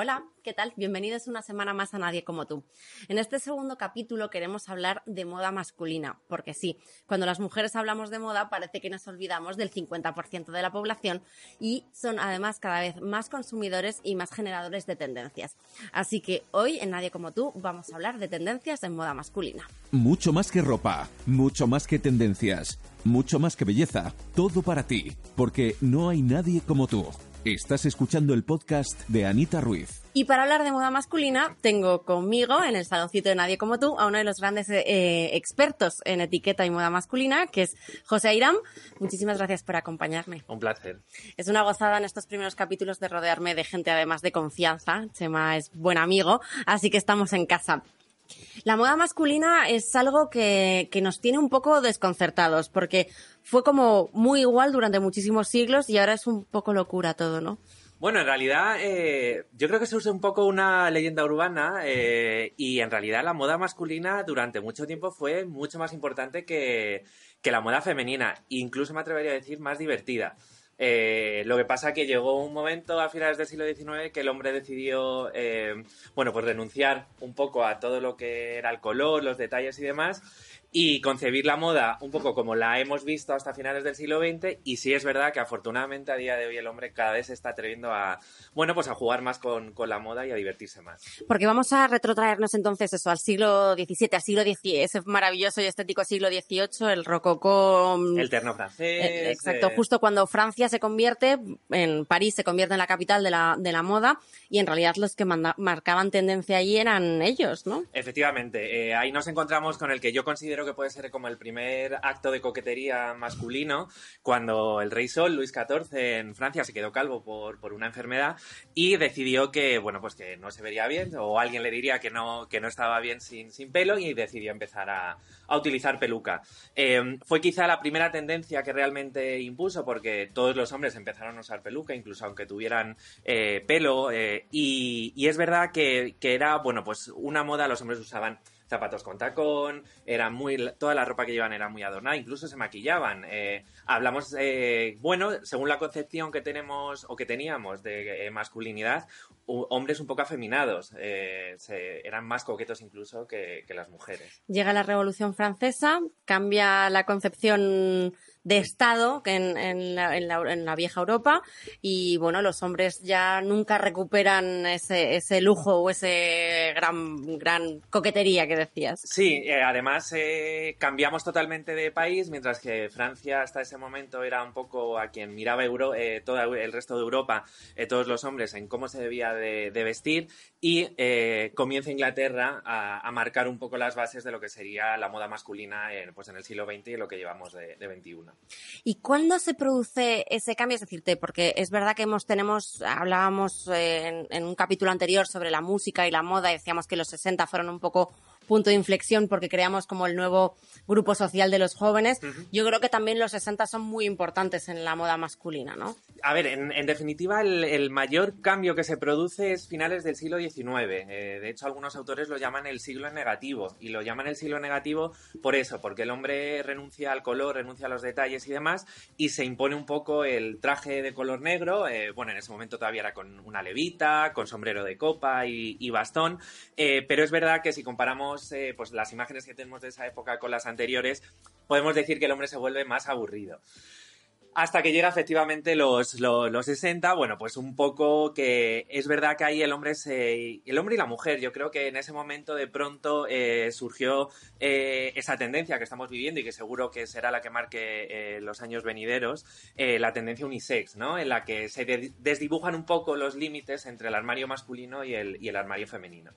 Hola, ¿qué tal? Bienvenidos una semana más a Nadie como tú. En este segundo capítulo queremos hablar de moda masculina, porque sí, cuando las mujeres hablamos de moda parece que nos olvidamos del 50% de la población y son además cada vez más consumidores y más generadores de tendencias. Así que hoy en Nadie como tú vamos a hablar de tendencias en moda masculina. Mucho más que ropa, mucho más que tendencias, mucho más que belleza, todo para ti, porque no hay nadie como tú. Estás escuchando el podcast de Anita Ruiz. Y para hablar de moda masculina, tengo conmigo en el saloncito de Nadie como tú a uno de los grandes eh, expertos en etiqueta y moda masculina, que es José Airam. Muchísimas gracias por acompañarme. Un placer. Es una gozada en estos primeros capítulos de rodearme de gente además de confianza. Chema es buen amigo, así que estamos en casa. La moda masculina es algo que, que, nos tiene un poco desconcertados, porque fue como muy igual durante muchísimos siglos y ahora es un poco locura todo, ¿no? Bueno, en realidad eh, yo creo que se usa un poco una leyenda urbana eh, y en realidad la moda masculina durante mucho tiempo fue mucho más importante que, que la moda femenina, incluso me atrevería a decir más divertida. Eh, lo que pasa que llegó un momento a finales del siglo XIX que el hombre decidió, eh, bueno, pues renunciar un poco a todo lo que era el color, los detalles y demás, y concebir la moda un poco como la hemos visto hasta finales del siglo XX y sí es verdad que afortunadamente a día de hoy el hombre cada vez se está atreviendo a, bueno, pues a jugar más con, con la moda y a divertirse más. Porque vamos a retrotraernos entonces eso al siglo XVII, al siglo XVII, ese maravilloso y estético siglo XVIII, el rococó... El terno francés. Eh, exacto, eh... justo cuando Francia se convierte, en París se convierte en la capital de la, de la moda y en realidad los que marcaban tendencia allí eran ellos, ¿no? Efectivamente, eh, ahí nos encontramos con el que yo considero que puede ser como el primer acto de coquetería masculino, cuando el rey Sol, Luis XIV, en Francia se quedó calvo por, por, una enfermedad y decidió que, bueno, pues que no se vería bien, o alguien le diría que no, que no estaba bien sin, sin pelo, y decidió empezar a, a utilizar peluca. Eh, fue quizá la primera tendencia que realmente impuso, porque todos los hombres empezaron a usar peluca, incluso aunque tuvieran eh, pelo, eh, y, es verdad que, era, bueno, pues una moda, los hombres usaban zapatos con tacón, era muy, toda la ropa que llevan era muy adornada, incluso se maquillaban. Eh, hablamos, bueno, según la concepción que tenemos o que teníamos de masculinidad, hombres un poco afeminados, eran más coquetos incluso que las mujeres. Llega la Revolución Francesa, cambia la concepción de Estado que en, en, la, en, la, en, la, vieja Europa y bueno, los hombres ya nunca recuperan ese, ese lujo o ese gran, gran coquetería que decías. Sí, eh, además eh, cambiamos totalmente de país, mientras que Francia hasta ese momento era un poco a quien miraba Euro, eh, todo el resto de Europa, todos los hombres, en cómo se debía de, de vestir y eh, comienza Inglaterra a, marcar un poco las bases de lo que sería la moda masculina en, pues en el siglo XX y lo que llevamos de, de 21. ¿Y cuándo se produce ese cambio? Es decirte, porque es verdad que hemos, tenemos, hablábamos en, en un capítulo anterior sobre la música y la moda y decíamos que los 60 fueron un poco punto de inflexión porque creamos como el nuevo grupo social de los jóvenes. Uh -huh. Yo creo que también los 60 son muy importantes en la moda masculina, ¿no? A ver, en, en definitiva, el, el, mayor cambio que se produce es finales del siglo XIX. Eh, de hecho, algunos autores lo llaman el siglo negativo y lo llaman el siglo negativo por eso, porque el hombre renuncia al color, renuncia a los detalles y demás y se impone un poco el traje de color negro. Eh, bueno, en ese momento todavía era con una levita, con sombrero de copa y, y bastón, eh, pero es verdad que si comparamos eh, pues las imágenes que tenemos de esa época con las anteriores, podemos decir que el hombre se vuelve más aburrido. Hasta que llega efectivamente los, los, los 60, bueno, pues un poco que es verdad que ahí el hombre el hombre y la mujer, yo creo que en ese momento de pronto eh, surgió eh, esa tendencia que estamos viviendo y que seguro que será la que marque eh, los años venideros, la tendencia unisex, ¿no? En la que se de desdibujan un poco los límites entre el armario masculino y el, y el armario femenino.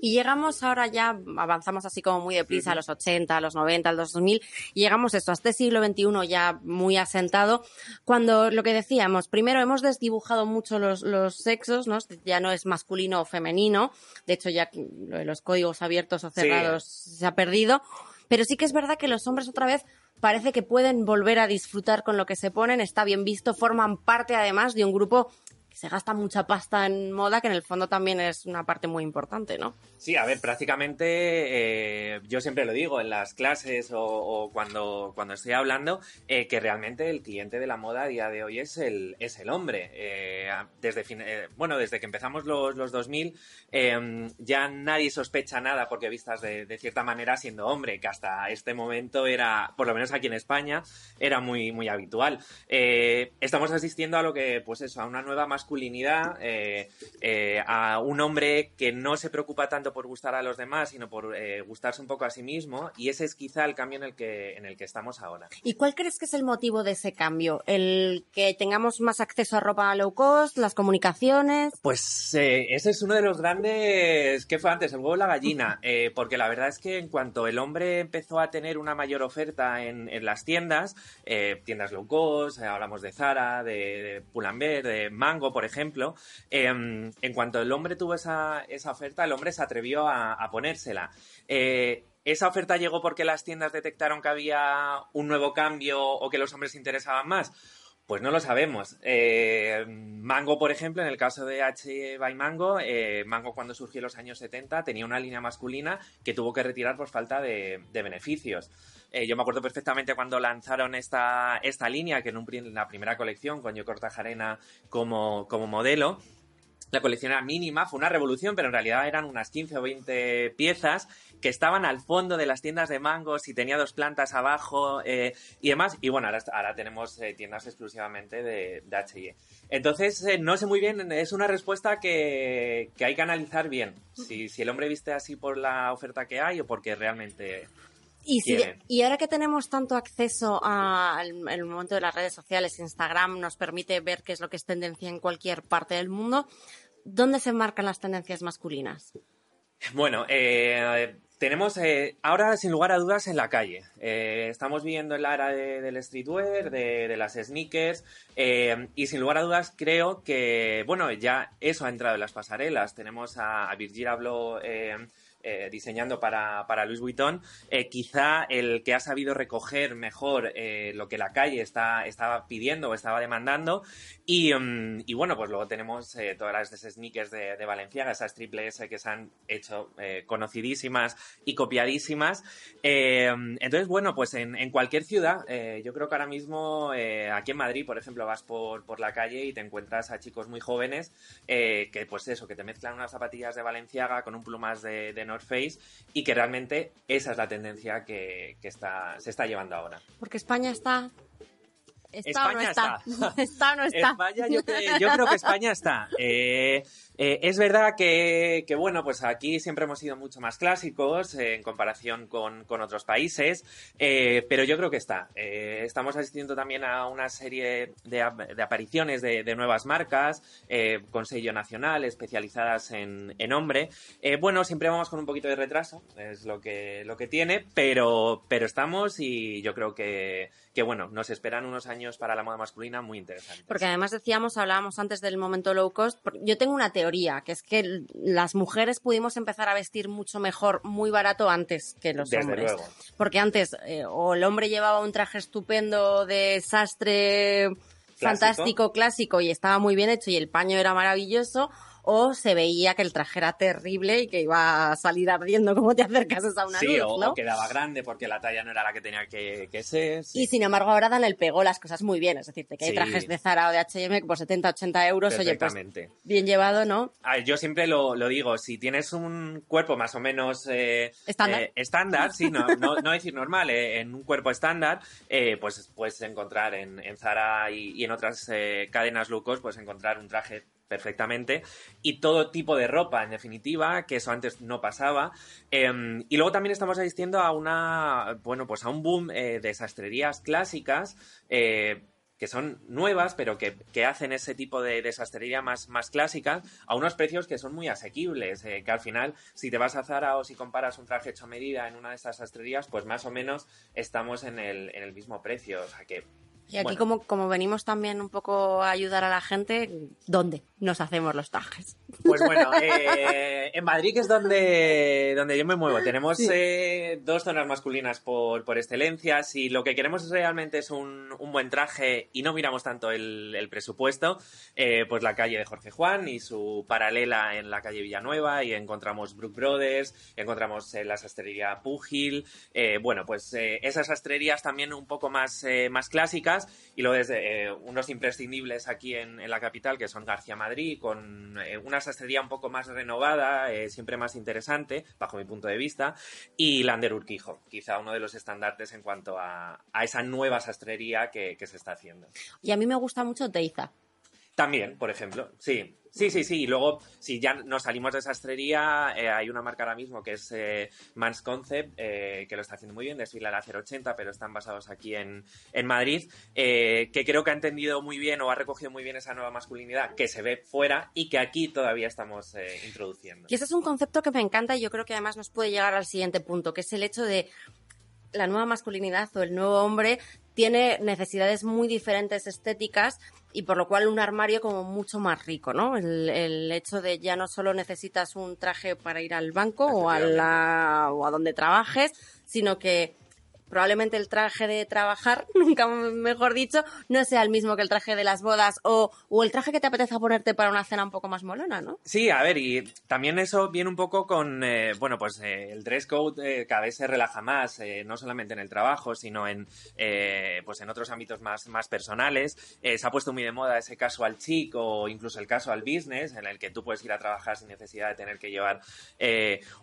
Y llegamos ahora ya, avanzamos así como muy deprisa, a los 80, a los 90, al 2000, y llegamos esto, a este siglo XXI ya muy asentado, cuando lo que decíamos, primero hemos desdibujado mucho los, los sexos, ¿no? Ya no es masculino o femenino, de hecho ya los códigos abiertos o cerrados sí. se ha perdido, pero sí que es verdad que los hombres otra vez parece que pueden volver a disfrutar con lo que se ponen, está bien visto, forman parte además de un grupo se gasta mucha pasta en moda, que en el fondo también es una parte muy importante, ¿no? Sí, a ver, prácticamente eh, yo siempre lo digo en las clases o, cuando, cuando estoy hablando, eh, que realmente el cliente de la moda a día de hoy es el, es el hombre. Eh, desde bueno, desde que empezamos los, los 2000 em, ya nadie sospecha nada porque vistas de, cierta manera siendo hombre, que hasta este momento era, por lo menos aquí en España, era muy, muy habitual. estamos asistiendo a lo que, pues eso, a una nueva masculinidad, a un hombre que no se preocupa tanto por gustar a los demás, sino por eh, gustarse un poco a sí mismo. Y ese es quizá el cambio en el, que, en el que estamos ahora. ¿Y cuál crees que es el motivo de ese cambio? ¿El que tengamos más acceso a ropa low cost, las comunicaciones? Pues eh, ese es uno de los grandes... ¿Qué fue antes? El huevo o la gallina. Eh, porque la verdad es que en cuanto el hombre empezó a tener una mayor oferta en, en las tiendas, tiendas low cost, hablamos de Zara, de, de Pull&Bear, de Mango, por ejemplo, en cuanto el hombre tuvo esa, esa oferta, el hombre se atrevió a, ponérsela. Eh, ¿Esa oferta llegó porque las tiendas detectaron que había un nuevo cambio o que los hombres se interesaban más? Pues no lo sabemos. Eh, Mango, por ejemplo, en el caso de H by Mango, eh, Mango cuando surgió en los años 70 tenía una línea masculina que tuvo que retirar por falta de, beneficios. yo me acuerdo perfectamente cuando lanzaron esta, esta línea, que en, la primera colección, con Yo Cortajarena como, como modelo, la colección era mínima, fue una revolución, pero en realidad eran unas 15 o 20 piezas que estaban al fondo de las tiendas de mangos y tenía dos plantas abajo eh, y demás. Y bueno, ahora, tenemos eh, tiendas exclusivamente de, de H&E. Entonces, eh, no sé muy bien, es una respuesta que, hay que analizar bien. Si, si el hombre viste así por la oferta que hay o porque realmente y, y, ahora que tenemos tanto acceso al momento de las redes sociales, Instagram nos permite ver qué es lo que es tendencia en cualquier parte del mundo, ¿dónde se marcan las tendencias masculinas? Bueno, eh, tenemos eh, ahora, sin lugar a dudas, en la calle. Eh, estamos viviendo en la era del streetwear, de, las sneakers, y sin lugar a dudas creo que, bueno, ya eso ha entrado en las pasarelas. Tenemos a, a Virgil Abloh eh, diseñando para, para Louis Vuitton, eh, quizá el que ha sabido recoger mejor eh, lo que la calle está, estaba pidiendo o estaba demandando. Y, mm, y bueno, pues luego tenemos todas las sneakers de, de, Valenciaga, esas triple S que se han hecho conocidísimas y copiadísimas. entonces, bueno, pues en, en cualquier ciudad, yo creo que ahora mismo, aquí en Madrid, por ejemplo, vas por, por la calle y te encuentras a chicos muy jóvenes que, pues eso, que te mezclan unas zapatillas de Valenciaga con un plumas de, de Face y que realmente esa es la tendencia que, está, se está llevando ahora. Porque España está ¿Está España o no está? ¿Está, o no está? España, yo, creo que España está. Eh, eh, es verdad que, bueno, pues aquí siempre hemos sido mucho más clásicos eh, en comparación con, otros países, eh, pero yo creo que está. estamos asistiendo también a una serie de, apariciones de, nuevas marcas con sello nacional especializadas en, hombre. bueno, siempre vamos con un poquito de retraso, es lo que, lo que tiene, pero, pero estamos y yo creo que, que, bueno, nos esperan unos años para la moda masculina muy interesantes. Porque además decíamos, hablábamos antes del momento low cost, yo tengo una teoría que es que las mujeres pudimos empezar a vestir mucho mejor, muy barato antes que los hombres. Porque antes eh, o el hombre llevaba un traje estupendo de sastre fantástico, clásico y estaba muy bien hecho y el paño era maravilloso, o se veía que el traje era terrible y que iba a salir ardiendo como te acercas a una sí, luz, o, quedaba grande porque la talla no era la que tenía que, ser. Y sin embargo ahora dan el pego las cosas muy bien, es decir, que hay trajes de Zara o de H&M por 70, 80 euros, oye, pues bien llevado, ¿no? yo siempre lo, digo, si tienes un cuerpo más o menos eh, estándar, eh, estándar sí, no, no, decir normal, eh, en un cuerpo estándar, pues puedes encontrar en, Zara y, en otras cadenas lucos, puedes encontrar un traje perfectamente y todo tipo de ropa en definitiva que eso antes no pasaba em, y luego también estamos asistiendo a una bueno pues a un boom eh, de sastrerías clásicas eh, que son nuevas, pero que, hacen ese tipo de, de sastrería más, más clásica a unos precios que son muy asequibles, eh, que al final, si te vas a Zara o si comparas un traje hecho a medida en una de estas sastrerías, pues más o menos estamos en el, en el mismo precio. O sea que Y aquí como, como venimos también un poco a ayudar a la gente, ¿dónde nos hacemos los trajes? Pues bueno, eh, en Madrid que es donde, donde yo me muevo. Tenemos eh, dos zonas masculinas por, por excelencia. Si lo que queremos realmente es un, un buen traje y no miramos tanto el, el presupuesto, eh, pues la calle de Jorge Juan y su paralela en la calle Villanueva y encontramos Brook Brothers, encontramos la sastrería Pugil. bueno, pues esas sastrerías también un poco más, más clásicas y luego desde eh, unos imprescindibles aquí en, la capital que son García Madrid con eh, una sastrería un poco más renovada, eh, siempre más interesante bajo mi punto de vista y Lander Urquijo, quizá uno de los estandartes en cuanto a, esa nueva sastrería que, que, se está haciendo. Y a mí me gusta mucho Teiza. También, por ejemplo, sí. Sí, sí, sí. Y luego, si ya nos salimos de sastrería, eh, hay una marca ahora mismo que es eh, Mans Concept, eh, que lo está haciendo muy bien, desfila la 080, pero están basados aquí en, en Madrid, que creo que ha entendido muy bien o ha recogido muy bien esa nueva masculinidad que se ve fuera y que aquí todavía estamos introduciendo. Y ese es un concepto que me encanta y yo creo que además nos puede llegar al siguiente punto, que es el hecho de la nueva masculinidad o el nuevo hombre tiene necesidades muy diferentes estéticas y por lo cual un armario como mucho más rico, ¿no? El, hecho de ya no solo necesitas un traje para ir al banco o a, la, o a donde trabajes, sino que probablemente el traje de trabajar, nunca mejor dicho, no sea el mismo que el traje de las bodas o, el traje que te apetece ponerte para una cena un poco más molona, ¿no? Sí, a ver, y también eso viene un poco con, eh, bueno, pues eh, el dress code eh, cada vez se relaja más, no solamente en el trabajo, sino en, pues en otros ámbitos más, más personales. se ha puesto muy de moda ese caso al chic o incluso el caso al business, en el que tú puedes ir a trabajar sin necesidad de tener que llevar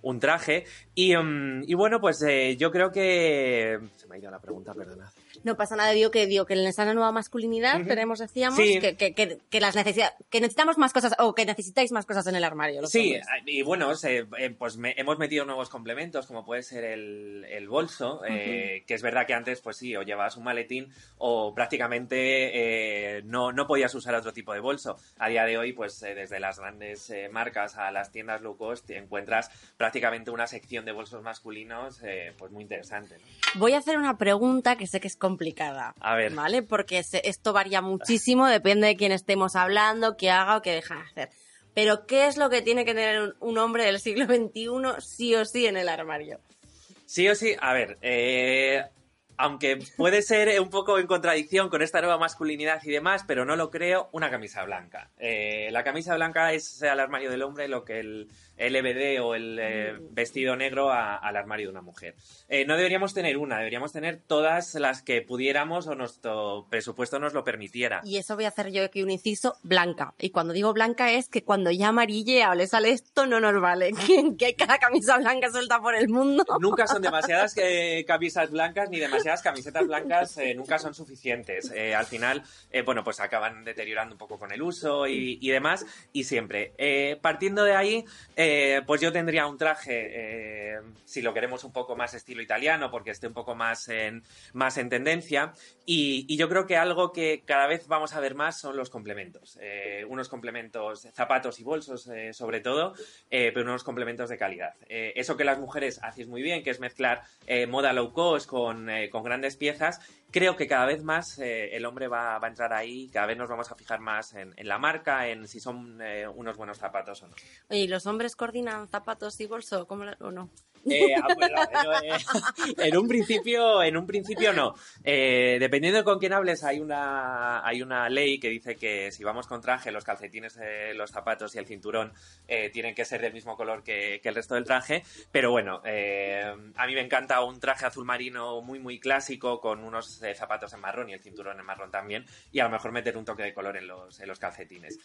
un traje. Y, mm, y bueno, pues yo creo que se me ha ido la pregunta, perdonad. No pasa nada, digo que digo que en esa nueva masculinidad tenemos, decíamos, que, que, que, las necesidad, que necesitamos más cosas o que necesitáis más cosas en el armario. sí, y bueno, eh, pues hemos metido nuevos complementos, como puede ser el, el bolso, eh, que es verdad que antes, pues sí, o llevabas un maletín o prácticamente eh, no, no podías usar otro tipo de bolso. A día de hoy, pues desde las grandes marcas a las tiendas low cost, encuentras prácticamente una sección de bolsos masculinos pues muy interesante. Voy a hacer una pregunta que sé que es complicada. A ver. ¿Vale? Porque esto varía muchísimo, depende de quién estemos hablando, qué haga o qué deja de hacer. Pero, ¿qué es lo que tiene que tener un, hombre del siglo XXI sí o sí en el armario? Sí o sí, a ver, eh, aunque puede ser un poco en contradicción con esta nueva masculinidad y demás, pero no lo creo, una camisa blanca. Eh, la camisa blanca es al armario del hombre lo que el LBD o el eh, vestido negro al armario de una mujer. Eh, no deberíamos tener una, deberíamos tener todas las que pudiéramos o nuestro presupuesto nos lo permitiera. Y eso voy a hacer yo aquí un inciso, blanca. Y cuando digo blanca es que cuando ya amarillea o le sale esto no nos vale. que hay cada camisa blanca suelta por el mundo. Nunca son demasiadas camisas blancas ni demasiadas camisetas blancas, eh, nunca son suficientes. al final, bueno, pues acaban deteriorando un poco con el uso y, y demás. Y siempre, partiendo de ahí, eh, pues yo tendría un traje, eh, si lo queremos un poco más estilo italiano, porque esté un poco más en, más en tendencia. Y, yo creo que algo que cada vez vamos a ver más son los complementos. Eh, unos complementos, zapatos y bolsos sobre todo, pero unos complementos de calidad. eso que las mujeres hacéis muy bien, que es mezclar moda low cost con, con grandes piezas creo que cada vez más eh, el hombre va, a entrar ahí, cada vez nos vamos a fijar más en, la marca, en si son eh, unos buenos zapatos o no. Oye, ¿y los hombres coordinan zapatos y bolso ¿cómo o no? Eh, ah, en un principio, en un principio no. dependiendo de con quién hables, hay una, hay una ley que dice que si vamos con traje, los calcetines, los zapatos y el cinturón tienen que ser del mismo color que, que el resto del traje. Pero bueno, a mí me encanta un traje azul marino muy, muy clásico con unos zapatos en marrón y el cinturón en marrón también, y a lo mejor meter un toque de color en los, en los calcetines.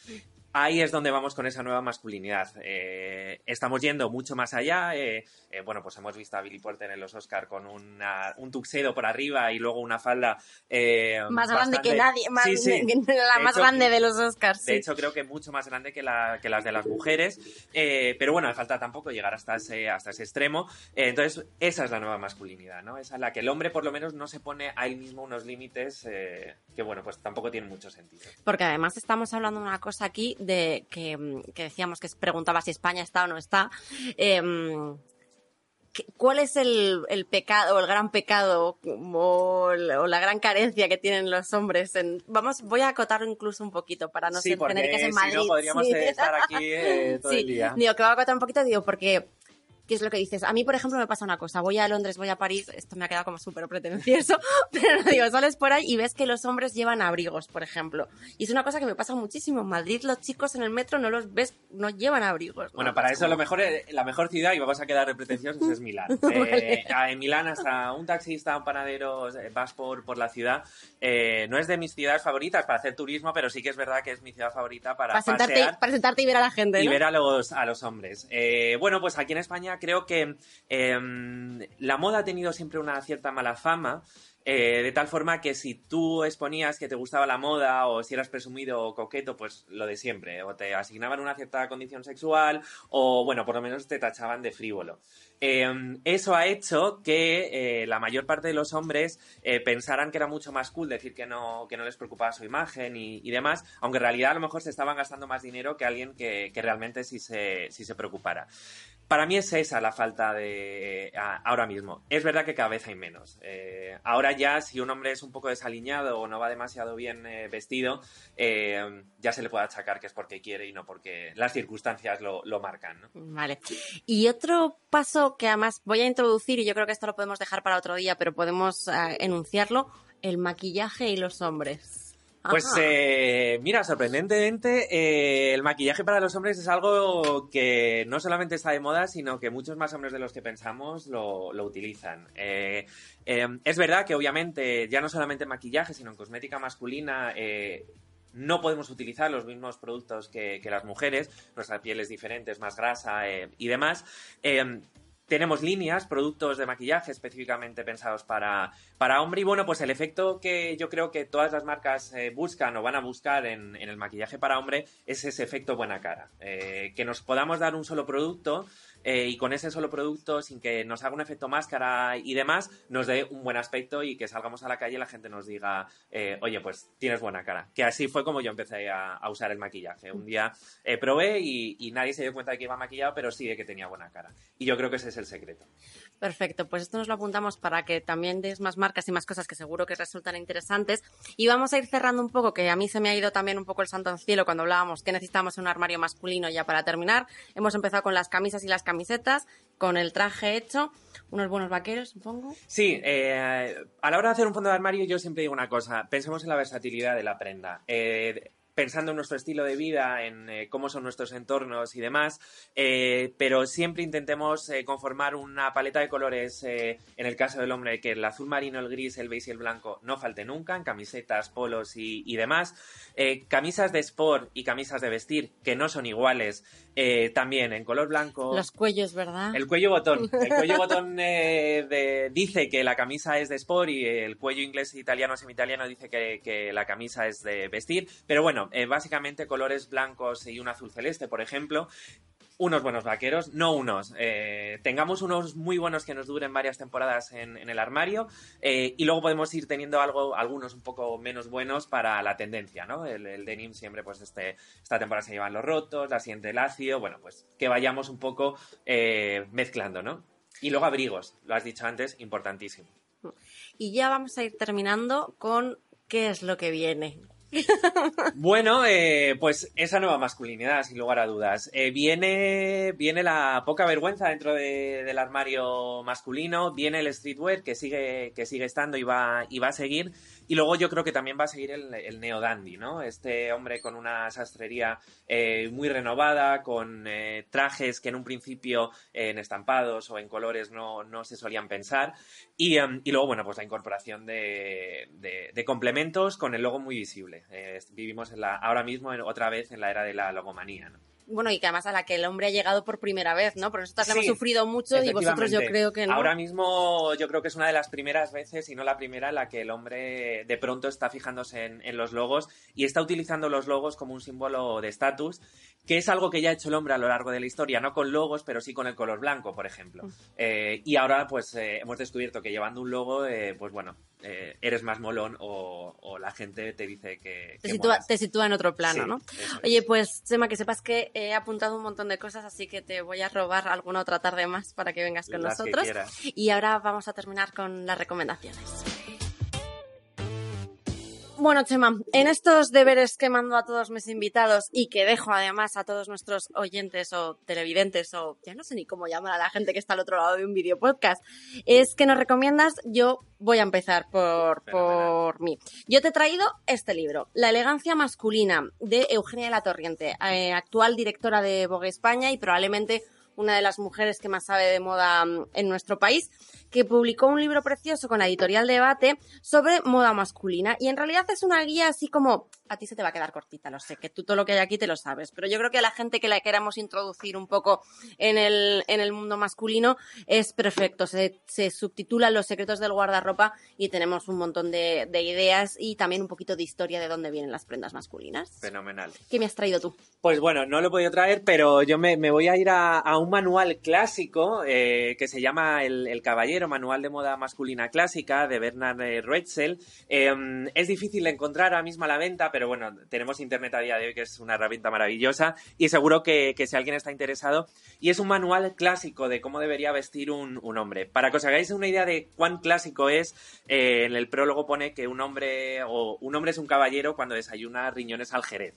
Ahí es donde vamos con esa nueva masculinidad. Eh, estamos yendo mucho más allá. Eh, eh, bueno, pues hemos visto a Billy Porter en los Oscar con una, un tuxedo por arriba y luego una falda más grande que nadie, más, la más grande de los Oscars. De hecho, creo que mucho más grande que, la, que las de las mujeres. pero bueno, falta tampoco llegar hasta ese, hasta ese extremo. entonces, esa es la nueva masculinidad, ¿no? Esa la que el hombre por lo menos no se pone a él mismo unos límites que, bueno, pues tampoco tienen mucho sentido. Porque además estamos hablando de una cosa aquí de que, decíamos que preguntaba si España está o no está. Em, ¿Cuál es el, pecado, o el gran pecado, o, la gran carencia que tienen los hombres? En, vamos, voy a acotar incluso un poquito para no ser, tener que ser Madrid. Si no, podríamos estar aquí eh, todo el día. Digo, que voy a acotar un poquito, digo, porque ¿Qué es lo que dices? A mí, por ejemplo, me pasa una cosa. Voy a Londres, voy a París, esto me ha quedado como súper pretencioso, pero digo, sales por ahí y ves que los hombres llevan abrigos, por ejemplo. Y es una cosa que me pasa muchísimo. En Madrid los chicos en el metro no los ves, no llevan abrigos. Bueno, para eso lo mejor, eh, la mejor ciudad, y vamos a quedar pretenciosos, es Milán. Eh, en Milán hasta un taxista, un panadero, eh, vas por, por la ciudad. no es de mis ciudades favoritas para hacer turismo, pero sí que es verdad que es mi ciudad favorita para, para sentarte, para sentarte y ver a la gente. Y ver a los, a los hombres. bueno, pues aquí en España creo que em, la moda ha tenido siempre una cierta mala fama. Eh, de tal forma que si tú exponías que te gustaba la moda o si eras presumido o coqueto, pues lo de siempre, o te asignaban una cierta condición sexual o bueno, por lo menos te tachaban de frívolo. Em, eso ha hecho que eh, la mayor parte de los hombres eh, pensaran que era mucho más cool decir que no, que no les preocupaba su imagen y, demás, aunque en realidad a lo mejor se estaban gastando más dinero que alguien que, realmente sí se, sí se preocupara. Para mí es esa la falta de ahora mismo. Es verdad que cada vez hay menos. Eh, ahora ya si un hombre es un poco desaliñado o no va demasiado bien vestido, ya se le puede achacar que es porque quiere y no porque las circunstancias lo, lo marcan. ¿no? Vale. Y otro paso que además voy a introducir, y yo creo que esto lo podemos dejar para otro día, pero podemos eh, enunciarlo, el maquillaje y los hombres. Pues eh, mira, sorprendentemente, eh, el maquillaje para los hombres es algo que no solamente está de moda, sino que muchos más hombres de los que pensamos lo, utilizan. es verdad que obviamente ya no solamente en maquillaje, sino en cosmética masculina no podemos utilizar los mismos productos que, las mujeres, nuestra piel es diferente, es más grasa y demás. Tenemos líneas, productos de maquillaje específicamente pensados para, para hombre. Y bueno, pues el efecto que yo creo que todas las marcas eh, buscan o van a buscar en, el maquillaje para hombre es ese efecto buena cara. Eh, que nos podamos dar un solo producto eh, y con ese solo producto, sin que nos haga un efecto máscara y demás, nos dé un buen aspecto y que salgamos a la calle y la gente nos diga, eh, oye, pues tienes buena cara. Que así fue como yo empecé a, usar el maquillaje. Un día eh, probé y, y, nadie se dio cuenta de que iba maquillado, pero sí de que tenía buena cara. Y yo creo que ese es el secreto. Perfecto, pues esto nos lo apuntamos para que también des más marcas y más cosas que seguro que resultan interesantes. Y vamos a ir cerrando un poco, que a mí se me ha ido también un poco el santo al cielo cuando hablábamos que necesitamos un armario masculino ya para terminar. Hemos empezado con las camisas y las camisetas, con el traje hecho, unos buenos vaqueros, supongo. Sí, eh, a la hora de hacer un fondo de armario yo siempre digo una cosa, pensemos en la versatilidad de la prenda. Eh, pensando en nuestro estilo de vida, en eh, cómo son nuestros entornos y demás, eh, pero siempre intentemos eh, conformar una paleta de colores, en el caso del hombre, que el azul marino, el gris, el beige y el blanco no falte nunca, en camisetas, polos y, y demás. camisas de sport y camisas de vestir que no son iguales, también en color blanco. Los cuellos, ¿verdad? El cuello botón. El cuello botón dice que la camisa es de sport y el cuello inglés, italiano, semi-italiano dice que, que la camisa es de vestir, pero bueno, eh, básicamente colores blancos y un azul celeste, por ejemplo. Unos buenos vaqueros, no unos. Eh, tengamos unos muy buenos que nos duren varias temporadas en, el armario eh, y luego podemos ir teniendo algo, algunos un poco menos buenos para la tendencia, ¿no? El, denim siempre, pues este, esta temporada se llevan los rotos, la siguiente el ácido, bueno, pues que vayamos un poco mezclando, ¿no? Y luego abrigos, lo has dicho antes, importantísimo. Y ya vamos a ir terminando con qué es lo que viene bueno, eh, pues esa nueva masculinidad, sin lugar a dudas. Eh, viene, viene la poca vergüenza dentro del armario masculino, viene el streetwear que sigue, que sigue estando y va, y va a seguir. Y luego yo creo que también va a seguir el, el neo dandy, ¿no? Este hombre con una sastrería eh, muy renovada, con trajes que en un principio en estampados o en colores no, no se solían pensar. Y, em, y, luego, bueno, pues la incorporación de, de complementos con el logo muy visible. Eh, vivimos en la, ahora mismo otra vez en la era de la logomanía, ¿no? Bueno, y que además a la que el hombre ha llegado por primera vez, ¿no? Porque nosotros hemos sufrido mucho y vosotros yo creo que no. Ahora mismo yo creo que es una de las primeras veces, y no la primera, en la que el hombre de pronto está fijándose en, los logos y está utilizando los logos como un símbolo de estatus, que es algo que ya ha hecho el hombre a lo largo de la historia, no con logos, pero sí con el color blanco, por ejemplo. Mm. Eh, y ahora pues eh, hemos descubierto que llevando un logo, pues bueno, eh, eres más molón o, la gente te dice que... Te, sitúa, en otro plano, ¿no? Oye, pues, Sema, que sepas que he apuntado un montón de cosas, así que te voy a robar alguna otra tarde más para que vengas con nosotros. Y ahora vamos a terminar con las recomendaciones. Bueno, Chema, en estos deberes que mando a todos mis invitados y que dejo además a todos nuestros oyentes o televidentes o ya no sé ni cómo llamar a la gente que está al otro lado de un video podcast, es que nos recomiendas, yo voy a empezar por, por mí. Yo te he traído este libro, La elegancia masculina, de Eugenia de la Torriente, eh, actual directora de Vogue España y probablemente una de las mujeres que más sabe de moda mm, en nuestro país, que publicó un libro precioso con la editorial Debate sobre moda masculina. Y en realidad es una guía así como, a ti se te va a quedar cortita, lo sé, que tú todo lo que hay aquí te lo sabes, pero yo creo que a la gente que la queramos introducir un poco en el, en el mundo masculino es perfecto. Se, se subtitula Los secretos del guardarropa y tenemos un montón de, de ideas y también un poquito de historia de dónde vienen las prendas masculinas. Fenomenal. ¿Qué me has traído tú? Pues bueno, no lo he podido traer, pero yo me, me voy a ir a, a, un manual clásico eh, que se llama el, Caballero, Manual de Moda Masculina Clásica, de Bernard Ruetzel. Eh, es difícil de encontrar ahora mismo a la venta, pero bueno, tenemos internet a día de hoy, que es una herramienta maravillosa, y seguro que, que si alguien está interesado, y es un manual clásico de cómo debería vestir un, un hombre. Para que os hagáis una idea de cuán clásico es, eh, en el prólogo pone que un hombre, o un hombre es un caballero cuando desayuna riñones al jerez.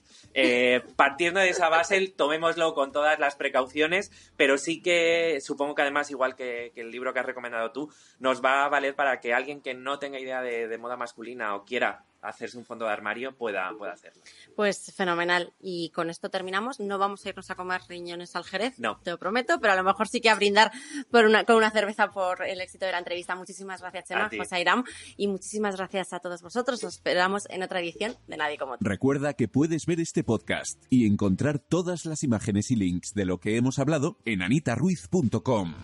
partiendo de esa base, tomémoslo con todas las precauciones, pero sí que supongo que además, igual que, el libro que has recomendado tú, nos va a valer para que alguien que no tenga idea de, de moda masculina o quiera hacerse un fondo de armario pueda, pueda hacerlo. Pues fenomenal. Y con esto terminamos. No vamos a irnos a comer riñones al Jerez, no. te lo prometo, pero a lo mejor sí que a brindar por una, con una cerveza por el éxito de la entrevista. Muchísimas gracias, Chema, José Iram, y muchísimas gracias a todos vosotros. Os esperamos en otra edición de Nadie como tú. Recuerda que puedes ver este podcast y encontrar todas las imágenes y links de lo que hemos hablado en anitaruiz.com.